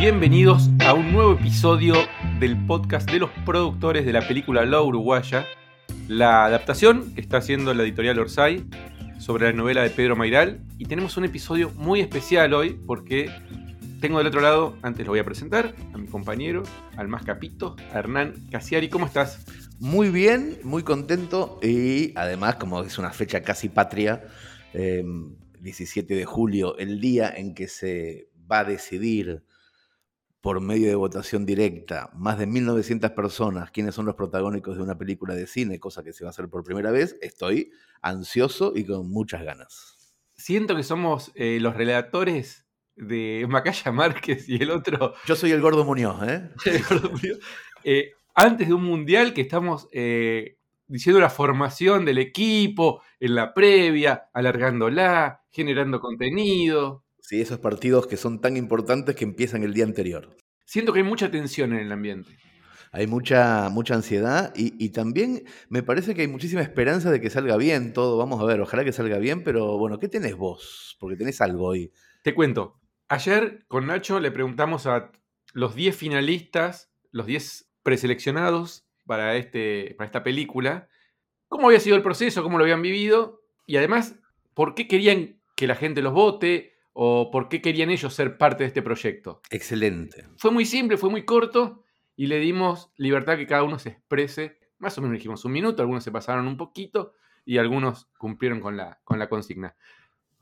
Bienvenidos a un nuevo episodio del podcast de los productores de la película La Uruguaya, la adaptación que está haciendo la editorial Orsay sobre la novela de Pedro Mairal. Y tenemos un episodio muy especial hoy porque tengo del otro lado, antes lo voy a presentar, a mi compañero, al más capito, a Hernán Casiari. ¿Cómo estás? Muy bien, muy contento y además, como es una fecha casi patria, 17 em, de julio, el día en que se va a decidir por medio de votación directa más de 1.900 personas quiénes son los protagónicos de una película de cine, cosa que se va a hacer por primera vez, estoy ansioso y con muchas ganas. Siento que somos eh, los relatores de Macaya Márquez y el otro. Yo soy el Gordo Muñoz, ¿eh? el Gordo Muñoz. Eh, antes de un mundial que estamos eh, diciendo la formación del equipo, en la previa, alargándola, generando contenido. Sí, esos partidos que son tan importantes que empiezan el día anterior. Siento que hay mucha tensión en el ambiente. Hay mucha, mucha ansiedad y, y, también me parece que hay muchísima esperanza de que salga bien todo. Vamos a ver, ojalá que salga bien, pero bueno, ¿qué tenés vos? Porque tenés algo hoy. Te cuento, Ayer con Nacho le preguntamos a los 10 finalistas, los 10 preseleccionados para, este, para esta película, cómo había sido el proceso, cómo lo habían vivido y además por qué querían que la gente los vote o por qué querían ellos ser parte de este proyecto. Excelente. Fue muy simple, fue muy corto y le dimos libertad que cada uno se exprese. Más o menos dijimos un minuto, algunos se pasaron un poquito y algunos cumplieron con la, con la consigna.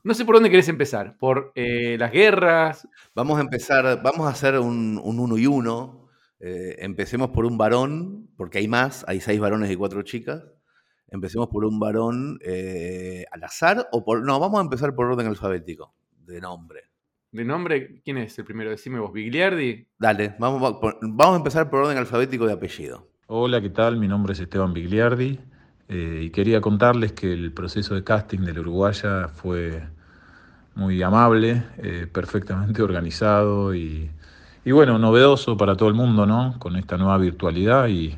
No sé por dónde querés empezar. ¿Por eh, las guerras? Vamos a empezar, vamos a hacer un, uno y uno. Eh, empecemos por un varón, porque hay más, hay seis varones y cuatro chicas. Empecemos por un varón eh, al azar o por. No, vamos a empezar por orden alfabético, de nombre. ¿De nombre? ¿Quién es el primero? Decime vos, Bigliardi. Dale, vamos, vamos a empezar por orden alfabético de apellido. Hola, ¿qué tal? Mi nombre es Esteban Bigliardi. Eh, y quería contarles que el proceso de casting de la Uruguaya fue muy amable, eh, perfectamente organizado y, bueno, novedoso para todo el mundo, ¿no? Con esta nueva virtualidad y,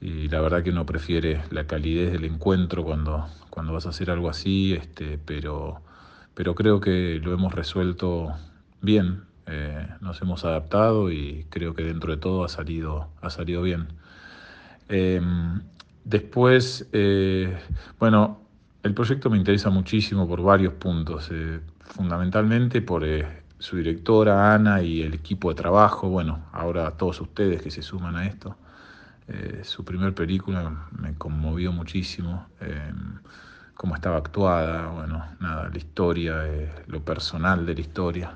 la verdad que uno prefiere la calidez del encuentro cuando, cuando vas a hacer algo así, este, pero, pero creo que lo hemos resuelto bien, eh, nos hemos adaptado y creo que dentro de todo ha salido, ha salido bien. Em, Después, eh, bueno, el proyecto me interesa muchísimo por varios puntos, eh, fundamentalmente por eh, su directora Ana y el equipo de trabajo, bueno, ahora todos ustedes que se suman a esto. su primer película me conmovió muchísimo, cómo estaba actuada, bueno, nada, la historia, lo personal de la historia.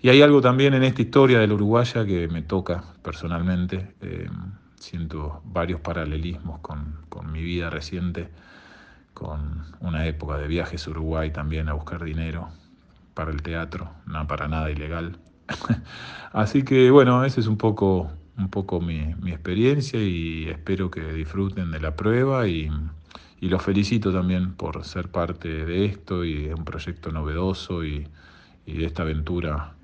Y hay algo también en esta historia de la uruguaya que me toca personalmente siento varios paralelismos con, mi vida reciente, con una época de viajes a Uruguay también a buscar dinero para el teatro, no para nada ilegal. Así que bueno, esa es un poco, un poco mi, experiencia y espero que disfruten de la prueba y, y los felicito también por ser parte de esto y de un proyecto novedoso y, y de esta aventura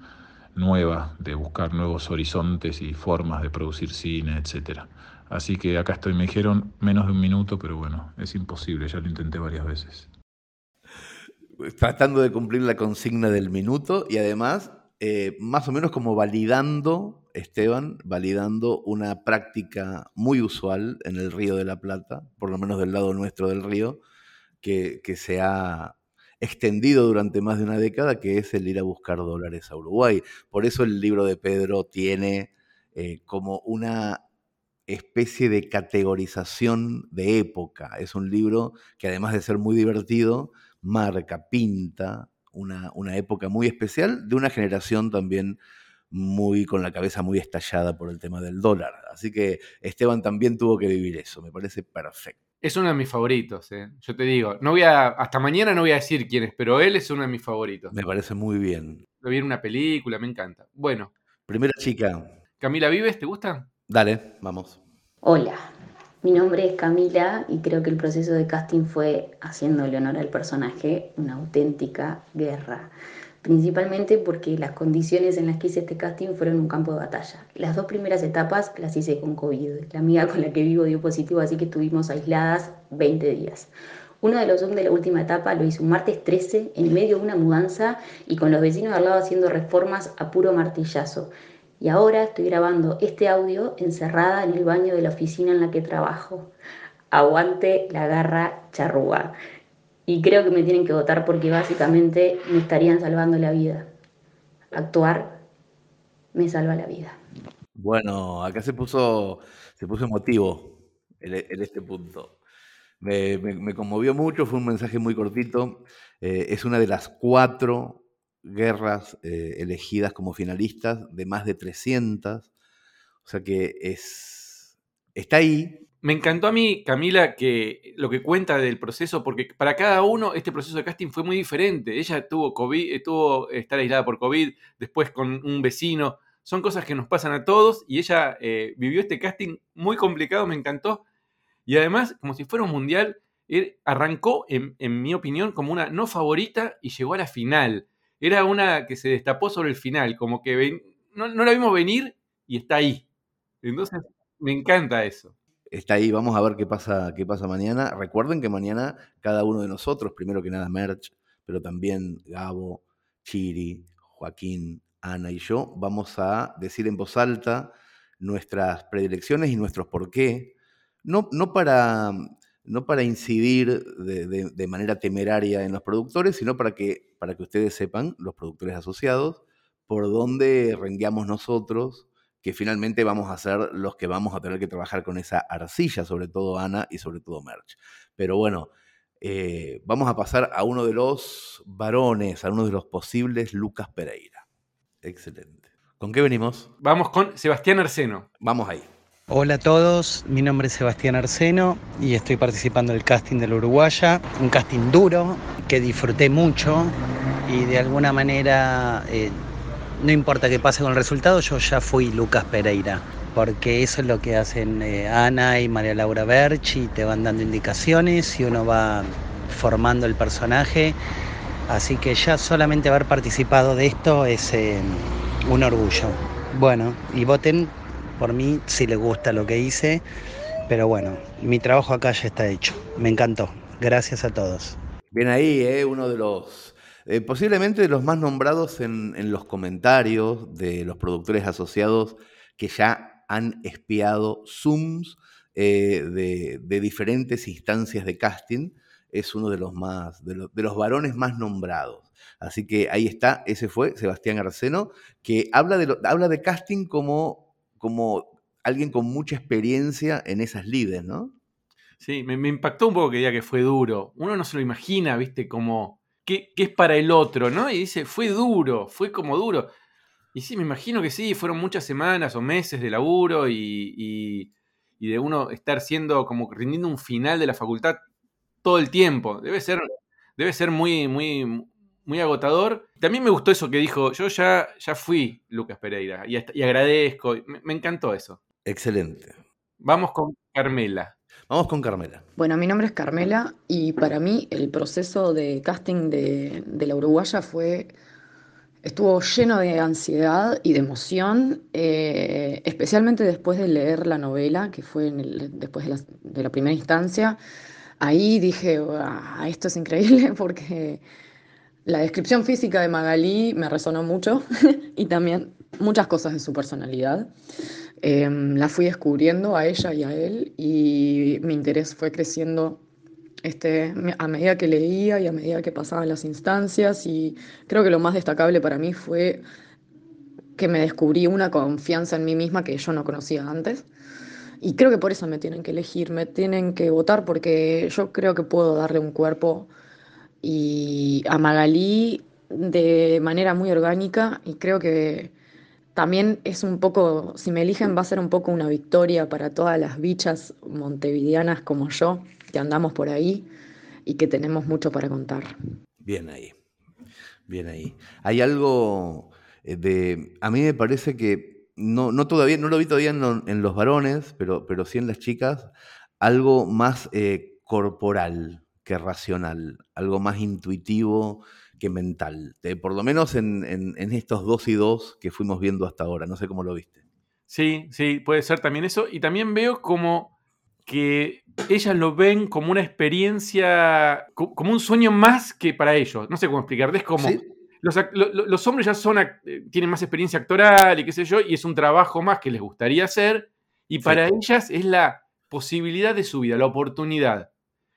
nueva, de buscar nuevos horizontes y formas de producir cine, etc. Así que acá estoy, me dijeron menos de un minuto, pero bueno, es imposible, ya lo intenté varias veces. Tratando de cumplir la consigna del minuto y además, eh, más o menos como validando, Esteban, validando una práctica muy usual en el Río de la Plata, por lo menos del lado nuestro del río, que, se ha extendido durante más de una década, que es el ir a buscar dólares a Uruguay. Por eso el libro de Pedro tiene eh, como una especie de categorización de época. Es un libro que además de ser muy divertido, marca, pinta una, una época muy especial de una generación también muy con la cabeza muy estallada por el tema del dólar. Así que Esteban también tuvo que vivir eso, me parece perfecto. Es uno de mis favoritos, ¿eh? yo te digo. No voy a, hasta mañana no voy a decir quién es, pero él es uno de mis favoritos. Me parece muy bien. Lo vi en una película, me encanta. Bueno. Primera chica. Camila Vives, ¿te gusta? Dale, vamos. Hola, mi nombre es Camila y creo que el proceso de casting fue, haciéndole honor al personaje, una auténtica guerra principalmente porque las condiciones en las que hice este casting fueron un campo de batalla. Las dos primeras etapas las hice con COVID. La amiga con la que vivo dio positivo, así que estuvimos aisladas 20 días. Uno de los Zoom de la última etapa lo hice un martes 13 en medio de una mudanza y con los vecinos de al lado haciendo reformas a puro martillazo. Y ahora estoy grabando este audio encerrada en el baño de la oficina en la que trabajo. Aguante la garra charrúa. Y creo que me tienen que votar porque básicamente me estarían salvando la vida. Actuar me salva la vida. Bueno, acá se puso, se puso emotivo en, este punto. Me, conmovió mucho, fue un mensaje muy cortito. Eh, es una de las cuatro guerras eh, elegidas como finalistas de más de 300. O sea que es, está ahí. Me encantó a mí, Camila, que lo que cuenta del proceso, porque para cada uno este proceso de casting fue muy diferente. Ella tuvo COVID, tuvo estar aislada por COVID, después con un vecino. Son cosas que nos pasan a todos y ella eh, vivió este casting muy complicado, me encantó. Y además, como si fuera un mundial, él arrancó, en, mi opinión, como una no favorita y llegó a la final. Era una que se destapó sobre el final, como que no, no la vimos venir y está ahí. Entonces, me encanta eso. Está ahí, vamos a ver qué pasa, qué pasa mañana. Recuerden que mañana cada uno de nosotros, primero que nada Merch, pero también Gabo, Chiri, Joaquín, Ana y yo, vamos a decir en voz alta nuestras predilecciones y nuestros por qué no, no, para, no para incidir de, manera temeraria en los productores, sino para que, para que ustedes sepan, los productores asociados, por dónde rengueamos nosotros, que finalmente vamos a ser los que vamos a tener que trabajar con esa arcilla, sobre todo Ana y sobre todo Merch. Pero bueno, eh, vamos a pasar a uno de los varones, a uno de los posibles Lucas Pereira. Excelente. ¿Con qué venimos? Vamos con Sebastián Arseno. Vamos ahí. Hola a todos, mi nombre es Sebastián Arseno y estoy participando del casting de la Uruguaya, un casting duro que disfruté mucho y de alguna manera, eh, no importa qué pase con el resultado, yo ya fui Lucas Pereira, porque eso es lo que hacen eh, Ana y María Laura Berch y te van dando indicaciones y uno va formando el personaje, así que ya solamente haber participado de esto es eh, un orgullo. Bueno, y voten por mí si le gusta lo que hice, pero bueno, mi trabajo acá ya está hecho. Me encantó. Gracias a todos. Bien ahí, ¿eh? uno de los, eh, posiblemente de los más nombrados en, los comentarios de los productores asociados que ya han espiado Zooms eh, de, diferentes instancias de casting. Es uno de los más, de, los varones más nombrados. Así que ahí está, ese fue Sebastián Arceno, que habla de, habla de casting como como alguien con mucha experiencia en esas lides, ¿no? Sí, me, impactó un poco que diga que fue duro. Uno no se lo imagina, viste, como qué, es para el otro, ¿no? Y dice, fue duro, fue como duro. Y sí, me imagino que sí, fueron muchas semanas o meses de laburo y, y, de uno estar siendo como rindiendo un final de la facultad todo el tiempo. Debe ser, debe ser muy, muy, muy agotador. También me gustó eso que dijo, yo ya, ya fui Lucas Pereira y, agradezco, me, encantó eso. Excelente. Vamos con Carmela. Vamos con Carmela. Bueno, mi nombre es Carmela y para mí el proceso de casting de, la Uruguaya fue, estuvo lleno de ansiedad y de emoción, eh, especialmente después de leer la novela, que fue después de la, primera instancia. Ahí dije, esto es increíble porque la descripción física de Magalí me resonó mucho y también muchas cosas de su personalidad. Em, la fui descubriendo a ella y a él y mi interés fue creciendo este, a medida que leía y a medida que pasaban las instancias y creo que lo más destacable para mí fue que me descubrí una confianza en mí misma que yo no conocía antes. Y creo que por eso me tienen que elegir, me tienen que votar porque yo creo que puedo darle un cuerpo y a Magalí de manera muy orgánica y creo que también es un poco, si me eligen va a ser un poco una victoria para todas las bichas montevideanas como yo, que andamos por ahí y que tenemos mucho para contar. Bien ahí, bien ahí. Hay algo eh, de, a mí me parece que no, no todavía, no lo vi todavía en, los varones, pero, pero sí en las chicas, algo más eh, corporal, que racional, algo más intuitivo que mental, por lo menos en, estos dos y dos que fuimos viendo hasta ahora, no sé cómo lo viste. Sí, sí, puede ser también eso, y también veo como que ellas lo ven como una experiencia, como un sueño más que para ellos, no sé cómo explicar, es como... los, hombres ya son, eh, tienen más experiencia actoral y qué sé yo, y es un trabajo más que les gustaría hacer, y para ellas es la posibilidad de su vida, la oportunidad,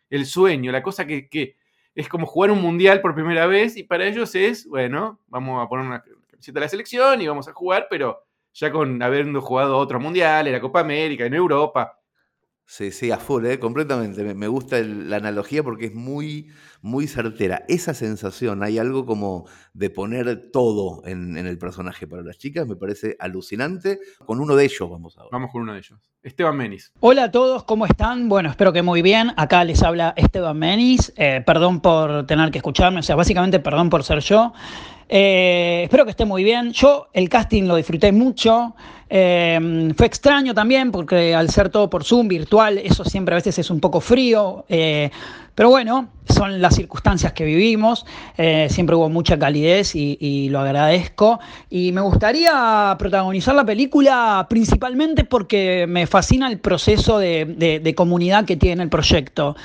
el sueño, la cosa que, que, es como jugar un mundial por primera vez, y para ellos es, bueno, vamos a poner una camiseta de la selección y vamos a jugar, pero ya con habiendo jugado otro mundial, en la Copa América, en Europa, Sí, sí, a full, ¿eh? completamente. Me, gusta la analogía porque es muy, muy certera. Esa sensación, hay algo como de poner todo en, el personaje para las chicas, me parece alucinante. Con uno de ellos vamos ahora. Vamos con uno de ellos. Esteban Menis. Hola a todos, ¿cómo están? Bueno, espero que muy bien. Acá les habla Esteban Menis. Eh, perdón por tener que escucharme, o sea, básicamente perdón por ser yo. Eh, espero que esté muy bien. Yo el casting lo disfruté mucho. Eh, fue extraño también porque al ser todo por Zoom, virtual, eso siempre a veces es un poco frío. Eh, pero bueno, son las circunstancias que vivimos. siempre hubo mucha calidez y, lo agradezco. Y me gustaría protagonizar la película principalmente porque me fascina el proceso de comunidad que tiene el proyecto.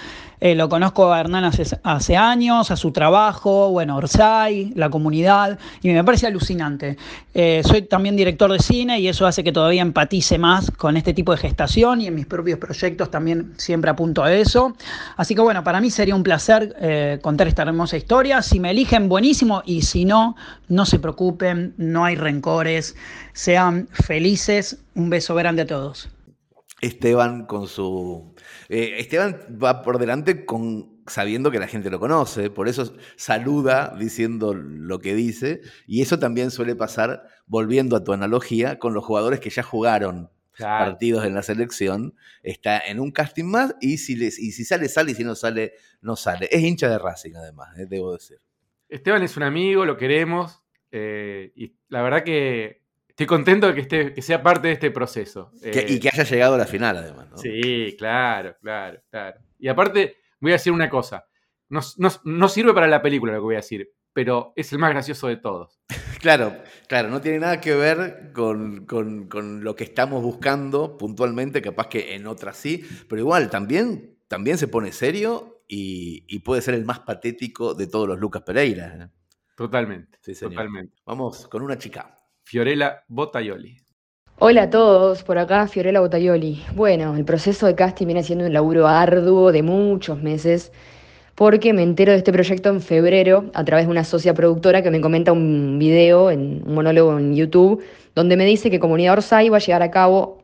Eh, lo conozco a Hernán hace, años, a su trabajo, bueno, Orsay, la comunidad, y me parece alucinante. Eh, soy también director de cine y eso hace que todavía empatice más con este tipo de gestación y en mis propios proyectos también siempre apunto a eso. Así que bueno, para mí sería un placer eh, contar esta hermosa historia. Si me eligen, buenísimo, y si no, no se preocupen, no hay rencores, sean felices. Un beso grande a todos. Esteban con su eh, Esteban va por delante con, sabiendo que la gente lo conoce, por eso saluda diciendo lo que dice, y eso también suele pasar, volviendo a tu analogía, con los jugadores que ya jugaron partidos en la selección, está en un casting más y si, les, y si sale, sale y si no sale, no sale. Es hincha de Racing además, eh, debo decir. Esteban es un amigo, lo queremos, eh, y la verdad que Estoy contento de que, esté, que sea parte de este proceso. y eh, que haya llegado a la final, además. Sí, claro, claro, claro. Y aparte, voy a decir una cosa. No, sirve para la película lo que voy a decir, pero es el más gracioso de todos. Claro, claro, no tiene nada que ver con, lo que estamos buscando puntualmente, capaz que en otras sí, pero igual también, también se pone serio y, puede ser el más patético de todos los Lucas Pereira. ¿eh? Totalmente, sí, totalmente. Vamos con una chica. Fiorella Botaioli. Hola a todos, por acá Fiorella Botaioli. Bueno, el proceso de casting viene siendo un laburo arduo de muchos meses, porque me entero de este proyecto en febrero a través de una socia productora que me comenta un video, en, un monólogo en YouTube, donde me dice que Comunidad Orsay va a llevar a cabo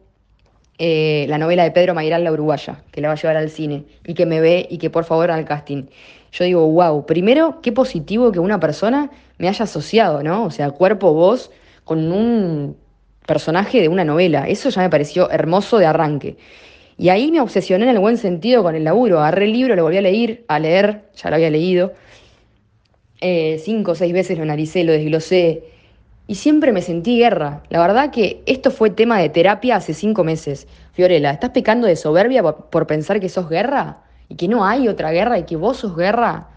eh, la novela de Pedro Mayral, la uruguaya, que la va a llevar al cine, y que me ve y que por favor al casting. Yo digo, wow, primero, qué positivo que una persona me haya asociado, ¿no? O sea, cuerpo, voz con un personaje de una novela. Eso ya me pareció hermoso de arranque. Y ahí me obsesioné en el buen sentido con el laburo. Agarré el libro, lo volví a leer, a leer, ya lo había leído. Eh, cinco o seis veces lo analicé, lo desglosé. Y siempre me sentí guerra. La verdad que esto fue tema de terapia hace cinco meses. Fiorella, ¿estás pecando de soberbia por pensar que sos guerra? ¿Y que no hay otra guerra y que vos sos guerra?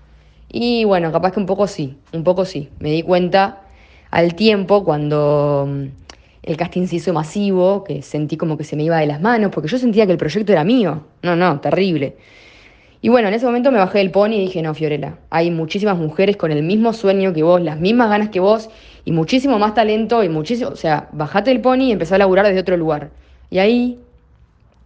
Y bueno, capaz que un poco sí, un poco sí. Me di cuenta al tiempo, cuando mm, el casting se hizo masivo, que sentí como que se me iba de las manos, porque yo sentía que el proyecto era mío. No, no, terrible. Y bueno, en ese momento me bajé del pony y dije, no, Fiorella, hay muchísimas mujeres con el mismo sueño que vos, las mismas ganas que vos, y muchísimo más talento, y muchísimo, o sea, bajate del pony y empecé a laburar desde otro lugar. Y ahí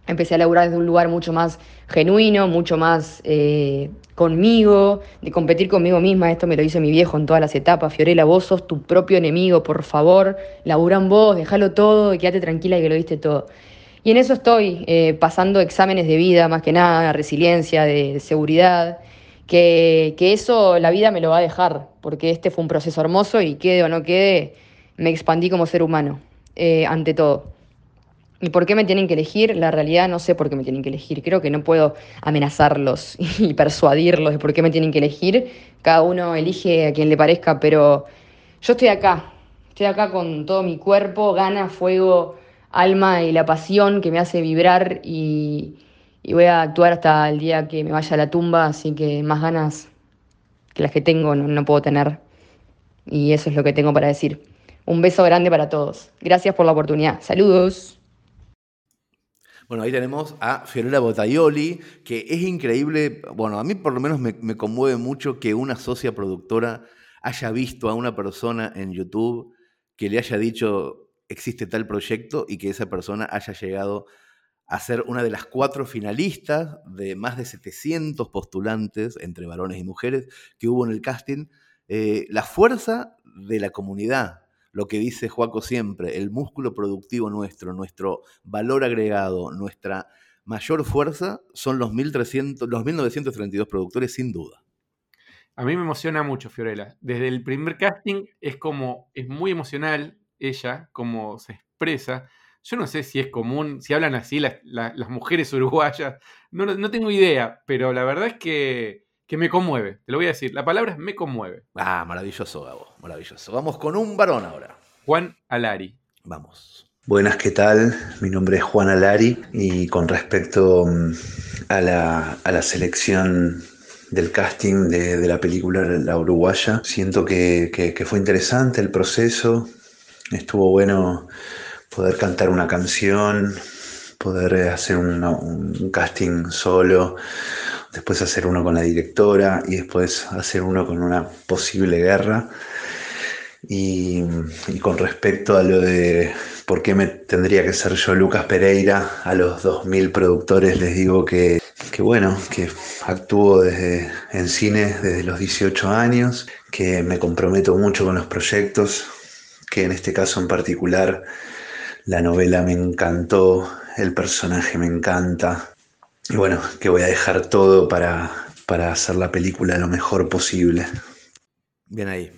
empecé a laburar desde un lugar mucho más genuino, mucho más eh, conmigo, de competir conmigo misma. Esto me lo dice mi viejo en todas las etapas. Fiorella, vos sos tu propio enemigo, por favor, laburan vos, déjalo todo y quédate tranquila y que lo diste todo. Y en eso estoy, eh, pasando exámenes de vida, más que nada, resiliencia, de, seguridad, que, eso la vida me lo va a dejar, porque este fue un proceso hermoso y quede o no quede, me expandí como ser humano, eh, ante todo. ¿Y por qué me tienen que elegir? La realidad no sé por qué me tienen que elegir. Creo que no puedo amenazarlos y persuadirlos de por qué me tienen que elegir. Cada uno elige a quien le parezca, pero yo estoy acá. Estoy acá con todo mi cuerpo, gana, fuego, alma y la pasión que me hace vibrar y, voy a actuar hasta el día que me vaya a la tumba, así que más ganas que las que tengo no, no puedo tener. Y eso es lo que tengo para decir. Un beso grande para todos. Gracias por la oportunidad. Saludos. Bueno, ahí tenemos a Fiorella Botaioli, que es increíble, bueno, a mí por lo menos me, conmueve mucho que una socia productora haya visto a una persona en YouTube que le haya dicho existe tal proyecto y que esa persona haya llegado a ser una de las cuatro finalistas de más de 700 postulantes entre varones y mujeres que hubo en el casting. Eh, la fuerza de la comunidad, lo que dice Joaco siempre, el músculo productivo nuestro, nuestro valor agregado, nuestra mayor fuerza son los, 1300, los 1932 productores, sin duda. A mí me emociona mucho, Fiorella. Desde el primer casting es como, es muy emocional ella, como se expresa. Yo no sé si es común, si hablan así las, mujeres uruguayas, no, tengo idea, pero la verdad es que, que, me conmueve, te lo voy a decir, la palabra es me conmueve. Ah, maravilloso, Gabo, maravilloso. Vamos con un varón ahora. Juan Alari. Vamos. Buenas, ¿qué tal? Mi nombre es Juan Alari y con respecto mm, a la, a la selección del casting de, de, la película La Uruguaya, siento que, que, que fue interesante el proceso, estuvo bueno poder cantar una canción, poder hacer un, casting solo, después hacer uno con la directora y después hacer uno con una posible guerra. Y, con respecto a lo de por qué me tendría que ser yo Lucas Pereira, a los 2.000 productores les digo que, que bueno, que actúo desde, en cine desde los 18 años, que me comprometo mucho con los proyectos, que en este caso en particular la novela me encantó, el personaje me encanta. Y bueno, que voy a dejar todo para, para hacer la película lo mejor posible. Bien ahí,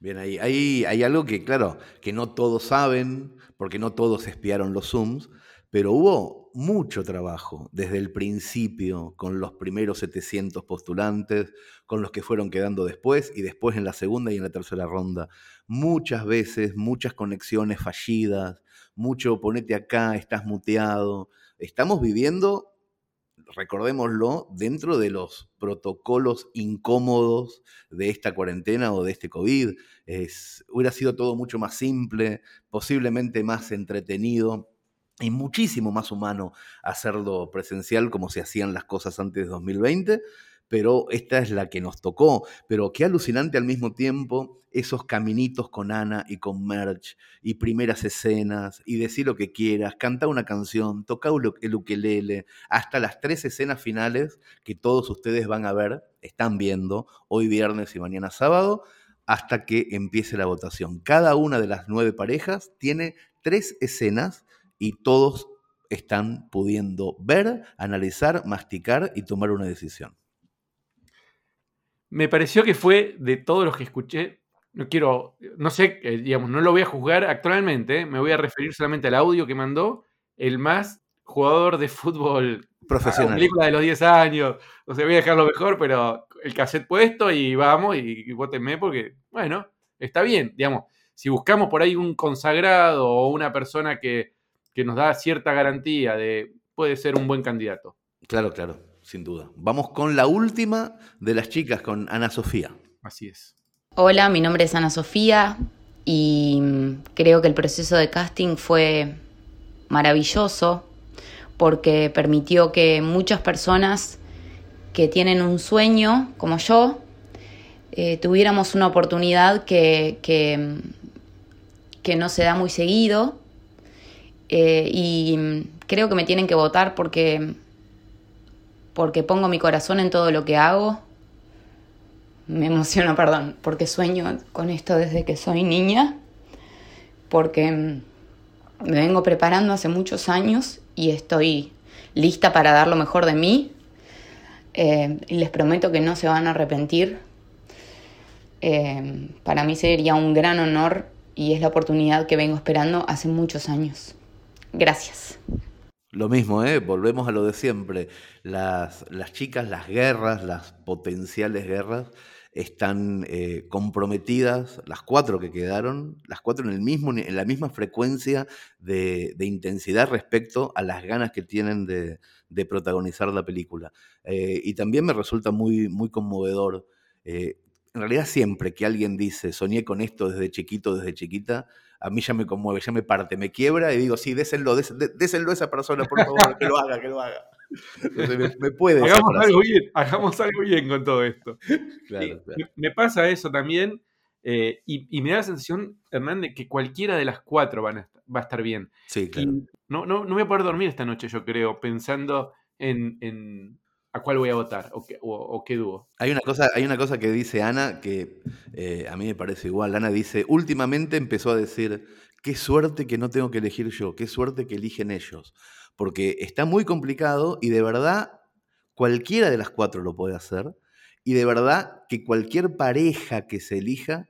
bien ahí. Hay, hay algo que, claro, que no todos saben, porque no todos espiaron los Zooms, pero hubo mucho trabajo desde el principio con los primeros 700 postulantes, con los que fueron quedando después y después en la segunda y en la tercera ronda. Muchas veces, muchas conexiones fallidas, mucho ponete acá, estás muteado. Estamos viviendo, recordémoslo, dentro de los protocolos incómodos de esta cuarentena o de este COVID. Hubiera sido todo mucho más simple, posiblemente más entretenido y muchísimo más humano hacerlo presencial como se hacían las cosas antes de 2020 pero esta es la que nos tocó. Pero qué alucinante al mismo tiempo esos caminitos con Ana y con Merch, y primeras escenas, y decir lo que quieras, cantar una canción, tocar el ukelele, hasta las tres escenas finales que todos ustedes van a ver, están viendo, hoy viernes y mañana sábado, hasta que empiece la votación. Cada una de las nueve parejas tiene tres escenas y todos están pudiendo ver, analizar, masticar y tomar una decisión. Me pareció que fue de todos los que escuché, no quiero, no sé, eh, digamos, no lo voy a juzgar actualmente, eh, me voy a referir solamente al audio que mandó, el más jugador de fútbol profesional. película de los 10 años, o sea, voy a dejarlo mejor, pero el cassette puesto y vamos y, y votenme porque, bueno, está bien, digamos, si buscamos por ahí un consagrado o una persona que, que nos da cierta garantía de puede ser un buen candidato. Claro, claro sin duda. Vamos con la última de las chicas, con Ana Sofía. Así es. Hola, mi nombre es Ana Sofía y mm, creo que el proceso de casting fue maravilloso porque permitió que muchas personas que tienen un sueño, como yo, eh, tuviéramos una oportunidad que, que, mm, no se da muy seguido. Eh, y mm, creo que me tienen que votar porque porque pongo mi corazón en todo lo que hago. Me emociono, perdón, porque sueño con esto desde que soy niña, porque me vengo preparando hace muchos años y estoy lista para dar lo mejor de mí. Eh, y les prometo que no se van a arrepentir. Eh, para mí sería un gran honor y es la oportunidad que vengo esperando hace muchos años. Gracias. Lo mismo, ¿eh? volvemos a lo de siempre. Las, las chicas, las guerras, las potenciales guerras, están eh, comprometidas, las cuatro que quedaron, las cuatro en, el mismo, en la misma frecuencia de, intensidad respecto a las ganas que tienen de, protagonizar la película. Eh, y también me resulta muy, muy conmovedor. Eh, en realidad siempre que alguien dice, soñé con esto desde chiquito, desde chiquita, a mí ya me conmueve, ya me parte, me quiebra y digo, sí, désenlo, désenlo a esa persona, por favor, que lo haga, que lo haga. me, puede. Hagamos algo bien, hagamos algo bien con todo esto. me, pasa eso también. Eh, y, me da la sensación, Hernán, de que cualquiera de las cuatro van va a estar bien. Sí, claro. no, no, no voy a poder dormir esta noche, yo creo, pensando en, a cuál voy a votar o qué, dúo. Hay una, cosa, hay una cosa que dice Ana que eh, a mí me parece igual. Ana dice, últimamente empezó a decir, qué suerte que no tengo que elegir yo, qué suerte que eligen ellos. Porque está muy complicado y de verdad cualquiera de las cuatro lo puede hacer. Y de verdad que cualquier pareja que se elija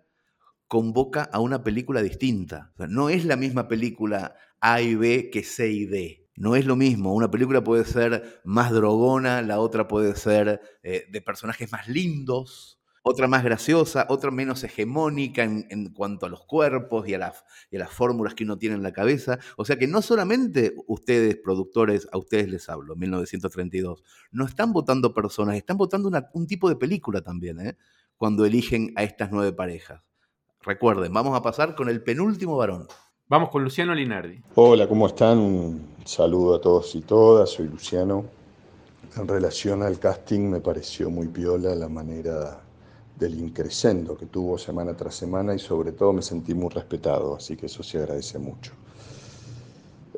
convoca a una película distinta. no es la misma película A y B que C y D. No es lo mismo, una película puede ser más drogona, la otra puede ser eh, de personajes más lindos, otra más graciosa, otra menos hegemónica en, cuanto a los cuerpos y a, las, fórmulas que uno tiene en la cabeza. O sea que no solamente ustedes, productores, a ustedes les hablo, 1932, no están votando personas, están votando un tipo de película también, ¿eh? cuando eligen a estas nueve parejas. Recuerden, vamos a pasar con el penúltimo varón. Vamos con Luciano Linardi. Hola, ¿cómo están? Un saludo a todos y todas, soy Luciano. En relación al casting me pareció muy piola la manera del increscendo que tuvo semana tras semana y sobre todo me sentí muy respetado, así que eso se agradece mucho.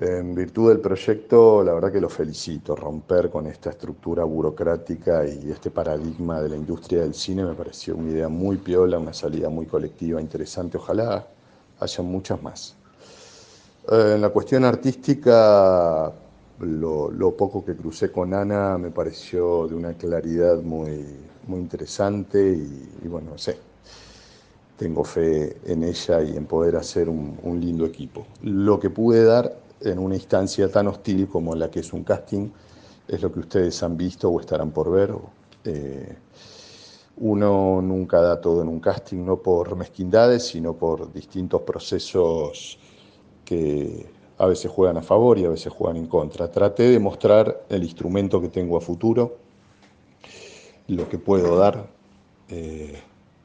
En virtud del proyecto, la verdad que lo felicito. Romper con esta estructura burocrática y este paradigma de la industria del cine me pareció una idea muy piola, una salida muy colectiva, interesante. Ojalá haya muchas más. Eh, en la cuestión artística, lo, poco que crucé con Ana me pareció de una claridad muy, muy interesante y, bueno, sé, tengo fe en ella y en poder hacer un, lindo equipo. Lo que pude dar en una instancia tan hostil como la que es un casting es lo que ustedes han visto o estarán por ver. Eh, uno nunca da todo en un casting, no por mezquindades, sino por distintos procesos que a veces juegan a favor y a veces juegan en contra. Traté de mostrar el instrumento que tengo a futuro, lo que puedo dar. Eh,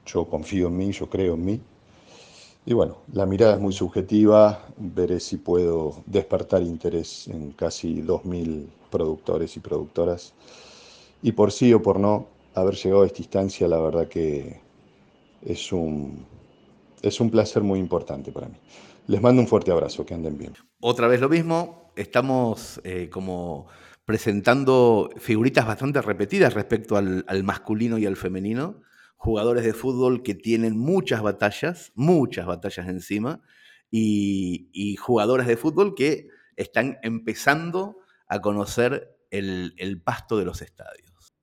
yo confío en mí, yo creo en mí. Y bueno, la mirada es muy subjetiva, veré si puedo despertar interés en casi 2.000 productores y productoras. Y por sí o por no, haber llegado a esta instancia, la verdad que es un, es un placer muy importante para mí. Les mando un fuerte abrazo, que anden bien. Otra vez lo mismo, estamos eh, como presentando figuritas bastante repetidas respecto al, masculino y al femenino, jugadores de fútbol que tienen muchas batallas, muchas batallas encima, y, y jugadoras de fútbol que están empezando a conocer el, el pasto de los estadios.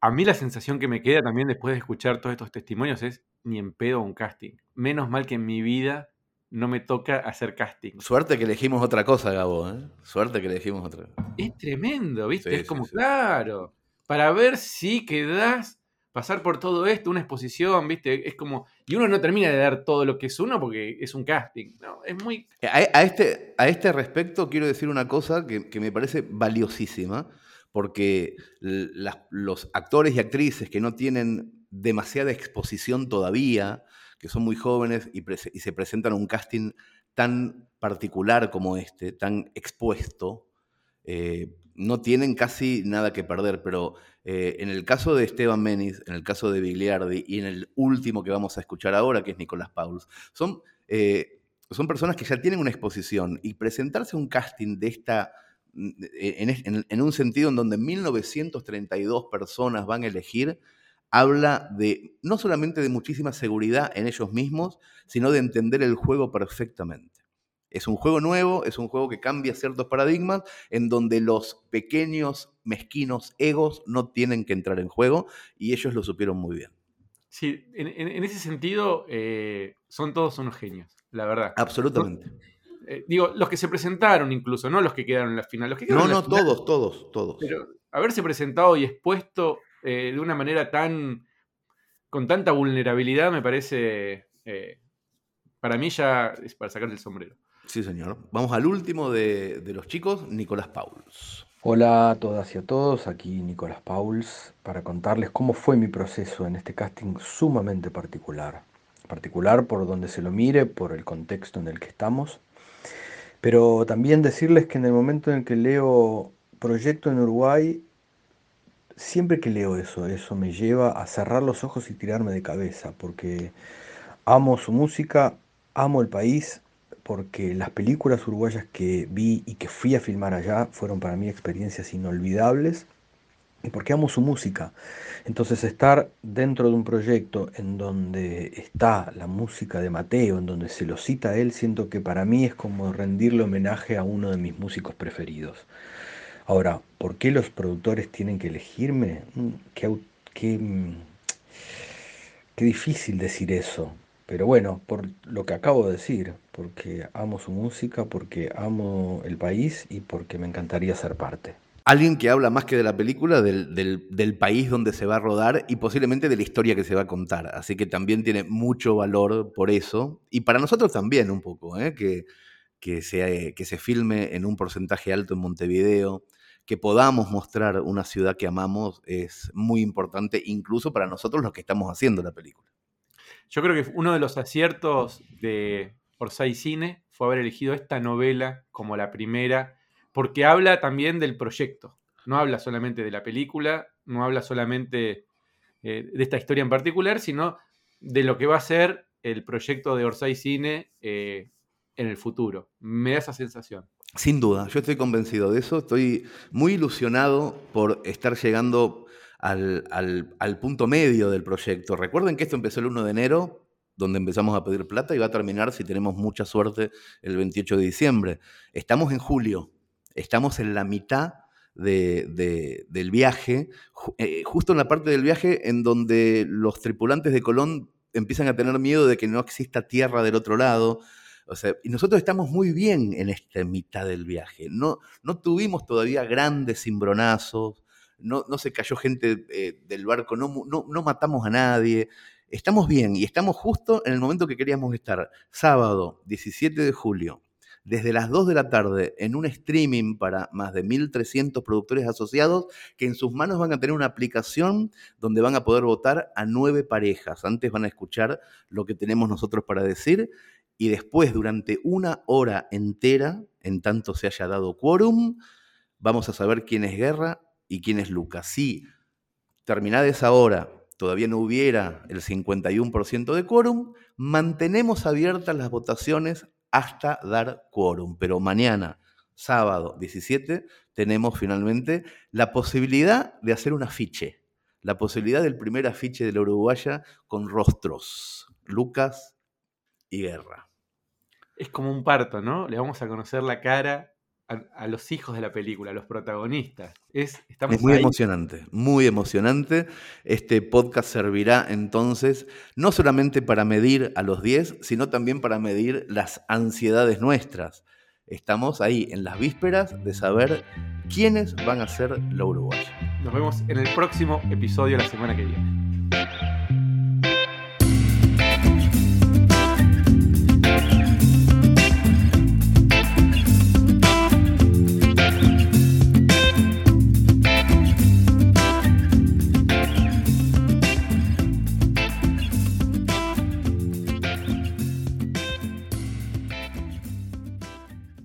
A mí la sensación que me queda también después de escuchar todos estos testimonios es ni en pedo un casting. Menos mal que en mi vida no me toca hacer casting. Suerte que elegimos otra cosa, Gabo, ¿eh? Suerte que elegimos otra cosa. Es tremendo, ¿viste? es como, claro, para ver si quedás, pasar por todo esto, una exposición, ¿viste? Es como, y uno no termina de dar todo lo que es uno porque es un casting, ¿no? Es muy... A, este, a este respecto quiero decir una cosa que, me parece valiosísima, porque los actores y actrices que no tienen demasiada exposición todavía, que son muy jóvenes y, se presentan a un casting tan particular como este, tan expuesto, eh, no tienen casi nada que perder, pero eh, en el caso de Esteban Menis, en el caso de Bigliardi y en el último que vamos a escuchar ahora, que es Nicolás Pauls, son, eh, son personas que ya tienen una exposición y presentarse a un casting de esta, en, en un sentido en donde 1932 personas van a elegir, habla de no solamente de muchísima seguridad en ellos mismos, sino de entender el juego perfectamente. Es un juego nuevo, es un juego que cambia ciertos paradigmas en donde los pequeños, mezquinos egos no tienen que entrar en juego y ellos lo supieron muy bien. Sí, en, ese sentido eh, son todos unos genios, la verdad. Absolutamente. Eh, digo, los que se presentaron incluso, no los que quedaron en la final. Los que no, no, todos, todos, todos. Pero haberse presentado y expuesto eh, de una manera tan. con tanta vulnerabilidad, me parece. Eh, para mí ya es para sacar el sombrero. Sí, señor. Vamos al último de, los chicos, Nicolás Pauls. Hola a todas y a todos, aquí Nicolás Pauls, para contarles cómo fue mi proceso en este casting sumamente particular. Particular por donde se lo mire, por el contexto en el que estamos, pero también decirles que en el momento en el que leo Proyecto en Uruguay, siempre que leo eso, eso me lleva a cerrar los ojos y tirarme de cabeza, porque amo su música, amo el país, porque las películas uruguayas que vi y que fui a filmar allá fueron para mí experiencias inolvidables y porque amo su música. Entonces estar dentro de un proyecto en donde está la música de Mateo, en donde se lo cita él, siento que para mí es como rendirle homenaje a uno de mis músicos preferidos. Ahora, ¿por qué los productores tienen que elegirme? Mm, mm, qué difícil decir eso. Pero bueno, por lo que acabo de decir, porque amo su música, porque amo el país y porque me encantaría ser parte. Alguien que habla más que de la película, del, país donde se va a rodar y posiblemente de la historia que se va a contar. Así que también tiene mucho valor por eso. Y para nosotros también un poco, ¿eh? que se filme en un porcentaje alto en Montevideo, que podamos mostrar una ciudad que amamos es muy importante, incluso para nosotros los que estamos haciendo la película. Yo creo que uno de los aciertos de Orsay Cine fue haber elegido esta novela como la primera porque habla también del proyecto. No habla solamente de la película, no habla solamente eh, de esta historia en particular, sino de lo que va a ser el proyecto de Orsay Cine eh, en el futuro. Me da esa sensación. Sin duda, yo estoy convencido de eso. Estoy muy ilusionado por estar llegando al, punto medio del proyecto. Recuerden que esto empezó el 1 de enero, donde empezamos a pedir plata, y va a terminar, si tenemos mucha suerte, el 28 de diciembre. Estamos en julio estamos en la mitad del viaje, eh, justo en la parte del viaje en donde los tripulantes de Colón empiezan a tener miedo de que no exista tierra del otro lado. O sea, y nosotros estamos muy bien en esta mitad del viaje. No, no tuvimos todavía grandes cimbronazos, no, no se cayó gente eh, del barco, no, no, no matamos a nadie. Estamos bien y estamos justo en el momento que queríamos estar. Sábado, 17 de julio, desde las 2 de la tarde en un streaming para más de 1.300 productores asociados que en sus manos van a tener una aplicación donde van a poder votar a nueve parejas. Antes van a escuchar lo que tenemos nosotros para decir y después durante una hora entera, en tanto se haya dado quórum, vamos a saber quién es Guerra y quién es Lucas. Si terminada esa hora todavía no hubiera el 51% de quórum, mantenemos abiertas las votaciones hasta dar quórum. Pero mañana, sábado 17, tenemos finalmente la posibilidad de hacer un afiche. La posibilidad del primer afiche de la Uruguaya con rostros. Lucas y Guerra. Es como un parto, ¿no? Le vamos a conocer la cara a, los hijos de la película, a los protagonistas. Es, es muy emocionante, muy emocionante. Este podcast servirá entonces no solamente para medir a los 10, sino también para medir las ansiedades nuestras. Estamos ahí en las vísperas de saber quiénes van a ser la Uruguaya. Nos vemos en el próximo episodio la semana que viene.